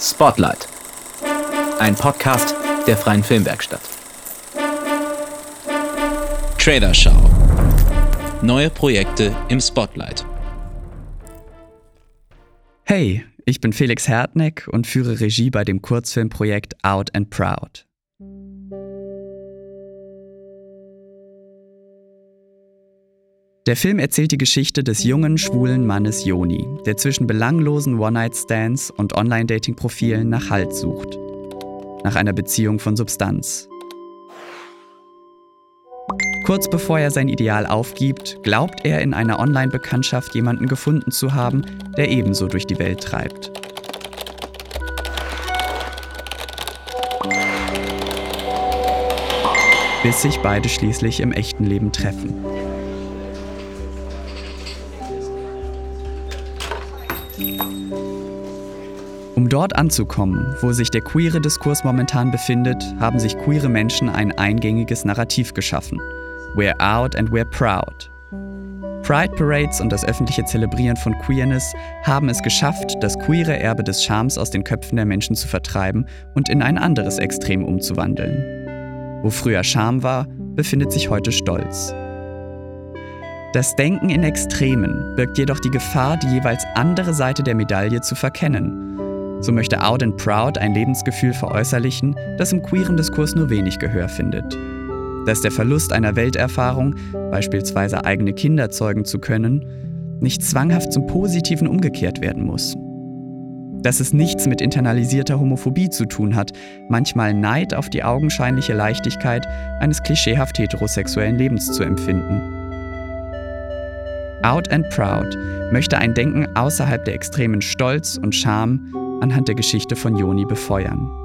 Spotlight. Ein Podcast der Freien Filmwerkstatt. Trailerschau. Neue Projekte im Spotlight. Hey, ich bin Felix Hertneck und führe Regie bei dem Kurzfilmprojekt Out and Proud. Der Film erzählt die Geschichte des jungen, schwulen Mannes Joni, der zwischen belanglosen One-Night-Stands und Online-Dating-Profilen nach Halt sucht. Nach einer Beziehung von Substanz. Kurz bevor er sein Ideal aufgibt, glaubt er in einer Online-Bekanntschaft jemanden gefunden zu haben, der ebenso durch die Welt treibt. Bis sich beide schließlich im echten Leben treffen. Um dort anzukommen, wo sich der queere Diskurs momentan befindet, haben sich queere Menschen ein eingängiges Narrativ geschaffen. We're out and we're proud. Pride Parades und das öffentliche Zelebrieren von Queerness haben es geschafft, das queere Erbe des Charmes aus den Köpfen der Menschen zu vertreiben und in ein anderes Extrem umzuwandeln. Wo früher Scham war, befindet sich heute Stolz. Das Denken in Extremen birgt jedoch die Gefahr, die jeweils andere Seite der Medaille zu verkennen. So möchte Out and Proud ein Lebensgefühl veräußerlichen, das im queeren Diskurs nur wenig Gehör findet. Dass der Verlust einer Welterfahrung, beispielsweise eigene Kinder zeugen zu können, nicht zwanghaft zum Positiven umgekehrt werden muss. Dass es nichts mit internalisierter Homophobie zu tun hat, manchmal Neid auf die augenscheinliche Leichtigkeit eines klischeehaft heterosexuellen Lebens zu empfinden Out and Proud möchte ein Denken außerhalb der extremen Stolz und Scham anhand der Geschichte von Joni befeuern.